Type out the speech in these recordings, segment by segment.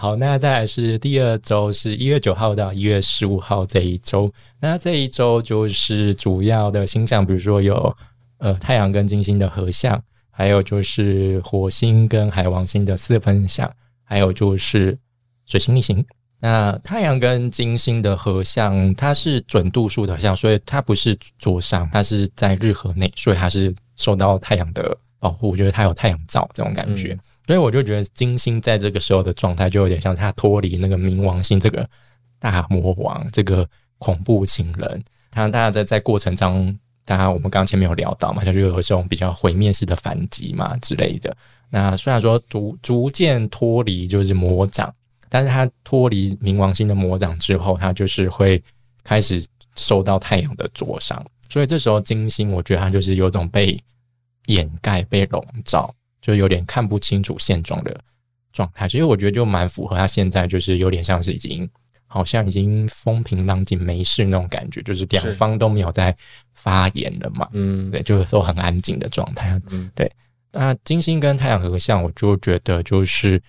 好，那再来是第二周，是一月九号到一月十五号这一周。那这一周就是主要的星象，比如说有呃太阳跟金星的合相，还有就是火星跟海王星的四分相，还有就是水星逆行。那太阳跟金星的合相，它是准度数的相，所以它不是桌上，它是在日河内，所以它是受到太阳的保护，就是它有太阳照这种感觉。所以我就觉得金星在这个时候的状态，就有点像它脱离那个冥王星这个大魔王，这个恐怖情人。他大家在在过程中，大家我们刚前面有聊到嘛，他就有这种比较毁灭式的反击嘛之类的。那虽然说逐逐渐脱离就是魔掌，但是他脱离冥王星的魔掌之后，他就是会开始受到太阳的灼伤。所以这时候金星，我觉得它就是有种被掩盖、被笼罩。就有点看不清楚现状的状态，其实我觉得就蛮符合他现在就是有点像是已经好像已经风平浪静没事那种感觉，就是两方都没有在发言了嘛，嗯，对，就是都很安静的状态，嗯，对。那金星跟太阳合相，我就觉得就是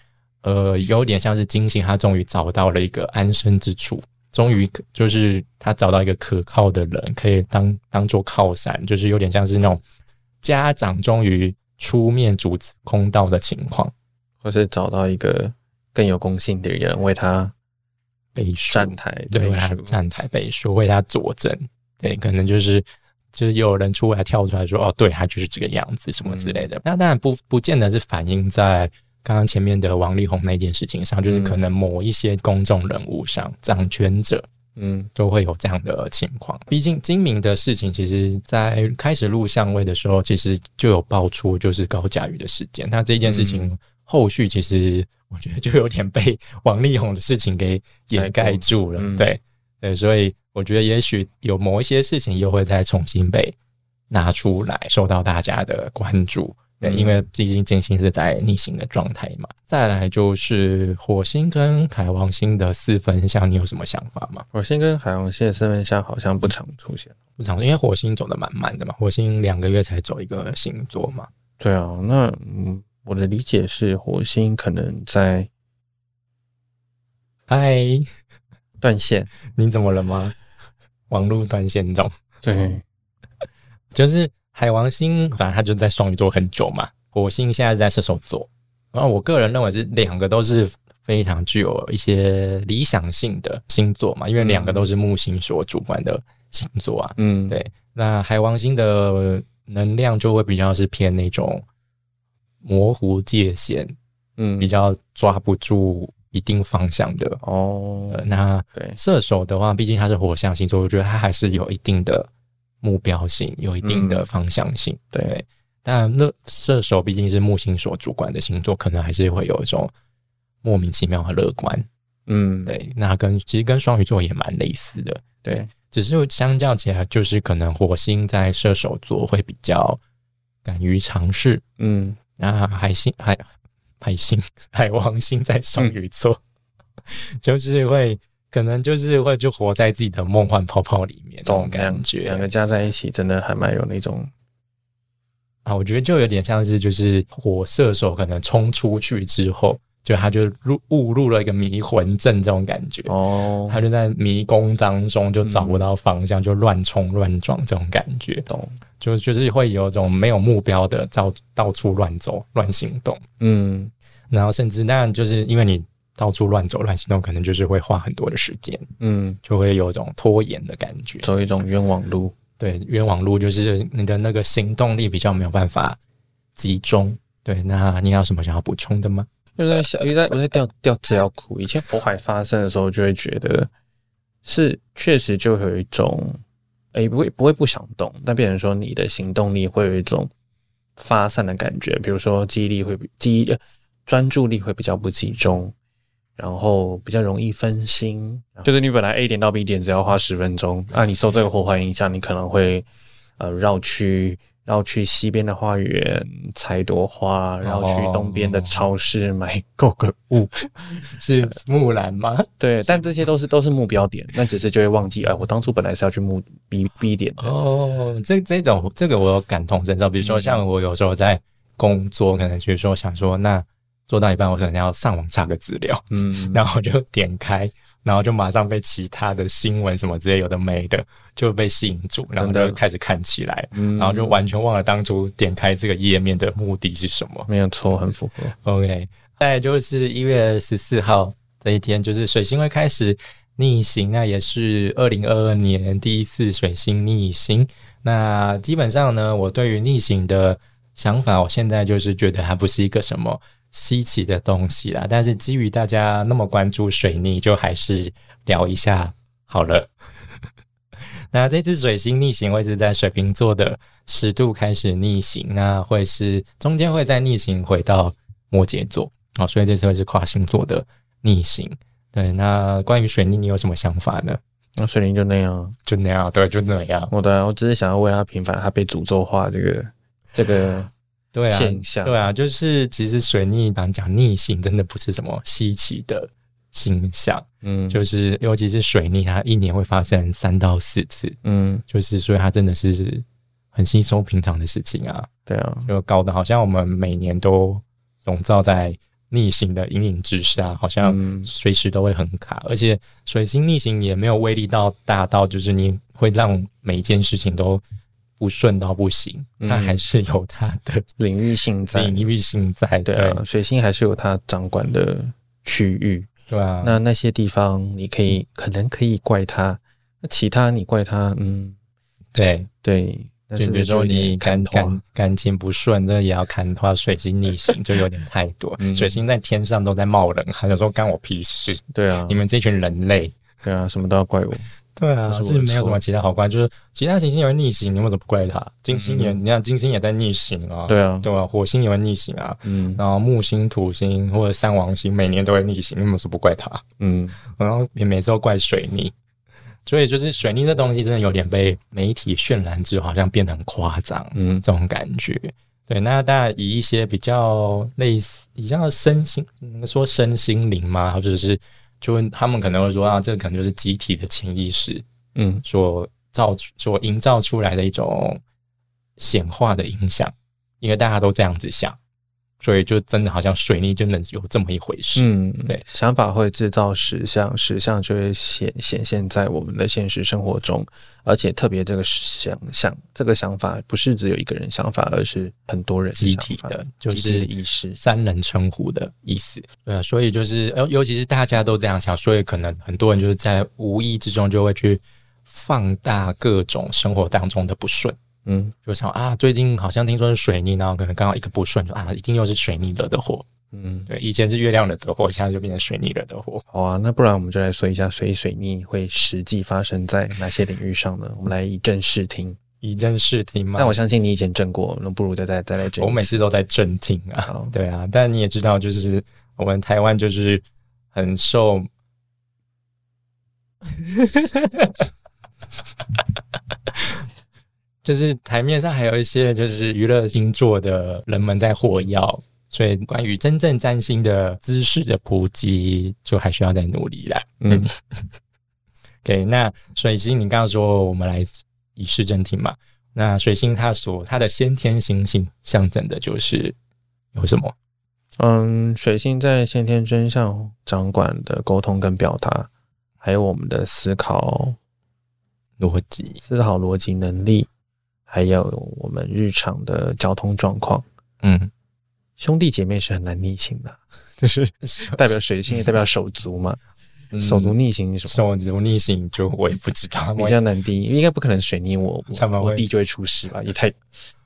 呃有点像是金星，他终于找到了一个安身之处，终于就是他找到一个可靠的人可以当当做靠山，就是有点像是那种家长终于。出面阻止公道的情况，或是找到一个更有公信的人为他背书站台，对，为他站台背书，为他佐证。对，可能就是就是有人出来跳出来说：“哦，对他就是这个样子，什么之类的。”那当然不不见得是反映在刚刚前面的王力宏那件事情上，就是可能某一些公众人物上，掌权者。嗯，都会有这样的情况。毕竟精明的事情，其实在开始录相位的时候，其实就有爆出就是高佳宇的事件。那这件事情后续其实我觉得就有点被王力宏的事情给掩盖住了。对对，所以我觉得也许有某一些事情又会再重新被拿出来，受到大家的关注。对，因为毕竟金星是在逆行的状态嘛。再来就是火星跟海王星的四分相，你有什么想法吗？火星跟海王星的四分相好像不常出现，不常，因为火星走的蛮慢的嘛。火星两个月才走一个星座嘛。对啊，那嗯，我的理解是火星可能在，嗨，断线，你怎么了吗？网络断线中，对，就是。海王星反正它就在双鱼座很久嘛，火星现在在射手座，然后我个人认为是两个都是非常具有一些理想性的星座嘛，因为两个都是木星所主管的星座啊，嗯，对，那海王星的能量就会比较是偏那种模糊界限，嗯，比较抓不住一定方向的。哦。那对。射手的话，毕竟它是火象星座，我觉得它还是有一定的。目标性有一定的方向性，对。但那射手毕竟是木星所主管的星座，可能还是会有一种莫名其妙的乐观。嗯，对。那跟其实跟双鱼座也蛮类似的，对。只是相较起来，就是可能火星在射手座会比较敢于尝试。嗯，那海星海海星海王星在双鱼座，就是会。可能就是会就活在自己的梦幻泡泡里面，这种感觉。两个加在一起，真的还蛮有那种啊，我觉得就有点像是就是火射手可能冲出去之后，就他就入误入了一个迷魂阵这种感觉哦，他就在迷宫当中就找不到方向，就乱冲乱撞这种感觉，懂？就就是会有种没有目标的到到处乱走乱行动，嗯，然后甚至那就是因为你。到处乱走乱行动，可能就是会花很多的时间，嗯，就会有一种拖延的感觉，走一种冤枉路。对，冤枉路就是你的那个行动力比较没有办法集中。对，那你有什么想要补充的吗？就在想，我在我在掉掉资料库。以前火海发生的时候，就会觉得是确实就会有一种，哎，不会不会不想动，但变成说你的行动力会有一种发散的感觉，比如说记忆力会记忆专注力会比较不集中。然后比较容易分心，就是你本来 A 点到 B 点只要花十分钟，那你受这个火环影响，你可能会呃绕去绕去西边的花园采朵花，绕去东边的超市买购个物，是木兰吗？对，但这些都是都是目标点，那只是就会忘记哎，我当初本来是要去目 B B 点的哦。这这种这个我有感同身受，比如说像我有时候在工作，可能就是说想说那。做到一半，我可能要上网查个资料，嗯，然后我就点开，然后就马上被其他的新闻什么之类有的没的就被吸引住，然后就开始看起来，嗯然后就完全忘了当初点开这个页面的目的是什么。没有错，很符合。OK，再来就是一月十四号这一天，就是水星会开始逆行，那也是二零二二年第一次水星逆行。那基本上呢，我对于逆行的想法，我现在就是觉得它不是一个什么稀奇的东西啦。但是基于大家那么关注水逆，就还是聊一下好了。那这次水星逆行会是在水瓶座的十度开始逆行，那会是中间会再逆行回到摩羯座哦，所以这次会是跨星座的逆行。对，那关于水逆，你有什么想法呢？那水灵就那样，就那样，对，就那样，我的，我只是想要为他平反他被诅咒化这个这个对啊，现象。对啊，就是其实水逆，刚讲逆行，真的不是什么稀奇的星象，嗯，就是尤其是水逆，它一年会发生三到四次，嗯，就是所以它真的是很稀松平常的事情啊，对啊，就搞得好像我们每年都笼罩在逆行的阴影之下，好像嗯。随时都会很卡，而且水星逆行也没有威力到大到就是你会让每一件事情都不顺到不行，嗯它还是有它的领域性在，领域性在，对啊，水星还是有它掌管的区域。对啊，那那些地方你可以可能可以怪他，那其他你怪他，嗯，对，对。就比如说你感感感感情不顺，这也要看话水星逆行，就有点太多。嗯水星在天上都在冒冷汗，有时候干我屁事，对啊你，们这群人类。对啊，什么都要怪我。对啊，不是我的是没有什么其他好怪，就是其他行星也会逆行，你为什么不怪它？金星也，你看金星也在逆行啊，嗯对啊，对吧？火星也会逆行啊，嗯然后木星、土星或者三王星每年都会逆行，你为什么不怪它？嗯，然后也每次都怪水逆，所以就是水逆这东西真的有点被媒体渲染之后，好像变得很夸张，嗯这种感觉。对，那大家以一些比较类似，比较身心，能说身心灵吗？或者是就他们可能会说啊，这可能就是集体的潜意识嗯。所造、所营造出来的一种显化的影响，因为大家都这样子想，所以就真的好像水逆真的有这么一回事。嗯，对，想法会制造实像，实像就会显显现在我们的现实生活中，而且特别这个想想这个想法不是只有一个人想法，而是很多人集体的，就是的意识。三人称呼的意思。对啊，所以就是，尤，尤其是大家都这样想，所以可能很多人就是在无意之中就会去放大各种生活当中的不顺。嗯就想啊，最近好像听说是水逆，然后可能刚好一个不顺，就啊，一定又是水逆惹的祸。嗯，对，以前是月亮惹的祸，现在就变成水逆惹的祸。好啊，那不然我们就来说一下所以水逆会实际发生在哪些领域上呢？我们来以正视听。以正视听嘛。但我相信你以前正过，那不如再再再来正。我每次都在正听啊，对啊，但你也知道，就是我们台湾就是很受，就是台面上还有一些就是娱乐星座的人们在火药，所以关于真正占星的知识的普及，就还需要再努力啦。嗯 OK，那水星，你刚刚说我们来以示正听嘛？那水星它所它的先天星性象征的就是有什么？嗯，水星在先天真相掌管的沟通跟表达，还有我们的思考、逻辑，思考逻辑能力，还有我们日常的交通状况。嗯，兄弟姐妹是很难逆行的，就是代表水星，也代表手足嘛。手足逆行是什么？手足逆行就我也不知道，比较难定义，应该不可能水逆我，我弟就会出事吧？也太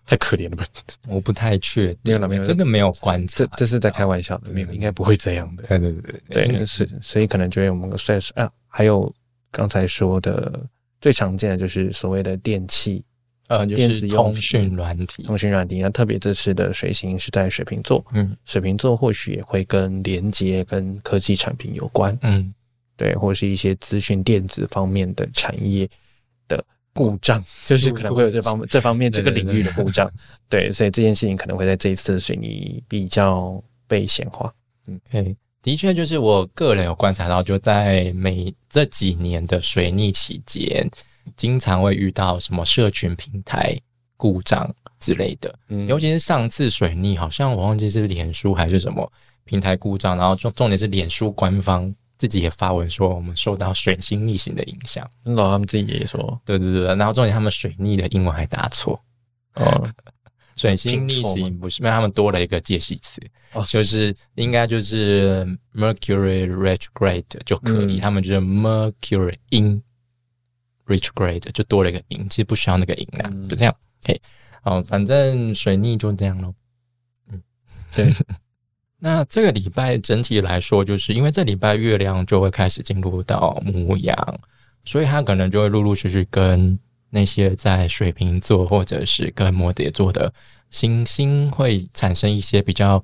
太可怜了吧？我不太确定，没有了没有了这个没有观察这，这是在开玩笑的，没有，应该不会这样的。对对对对，对是，所以可能就会我们算是啊，还有刚才说的最常见的就是所谓的电器呃，就是通讯软体，通讯软体。那特别这次的水星是在水瓶座，嗯水瓶座或许也会跟连接跟科技产品有关，嗯，对，或是一些资讯电子方面的产业的故障，就是可能会有这方这方面这个领域的故障。对，所以这件事情可能会在这一次的水泥比较被显化。嗯对，的确就是我个人有观察到，就在每这几年的水逆期间，经常会遇到什么社群平台故障之类的。嗯。尤其是上次水逆，好像我忘记是脸书还是什么平台故障，然后重重点是脸书官方自己也发文说我们受到水星逆行的影响。真的，他们自己也说，对对对，然后重点他们水逆的英文还打错，哦，水星逆行不是，因为他们多了一个介系词，哦。就是应该就是 Mercury retrograde 就可以，嗯。他们就是 Mercury in retrograde 就多了一个 in，其实不需要那个 in 啦，嗯就这样。OK，好，反正水逆就这样咯。嗯，对。那这个礼拜整体来说，就是因为这礼拜月亮就会开始进入到母羊，所以它可能就会陆陆续续跟那些在水瓶座或者是跟摩羯座的行星会产生一些比较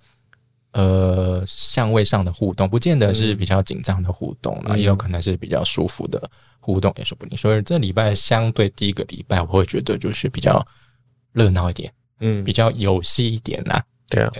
呃相位上的互动，不见得是比较紧张的互动那，嗯。也有可能是比较舒服的互动，也说不定。所以这礼拜相对第一个礼拜，我会觉得就是比较热闹一点，嗯。比，较有戏一点啦。对啊，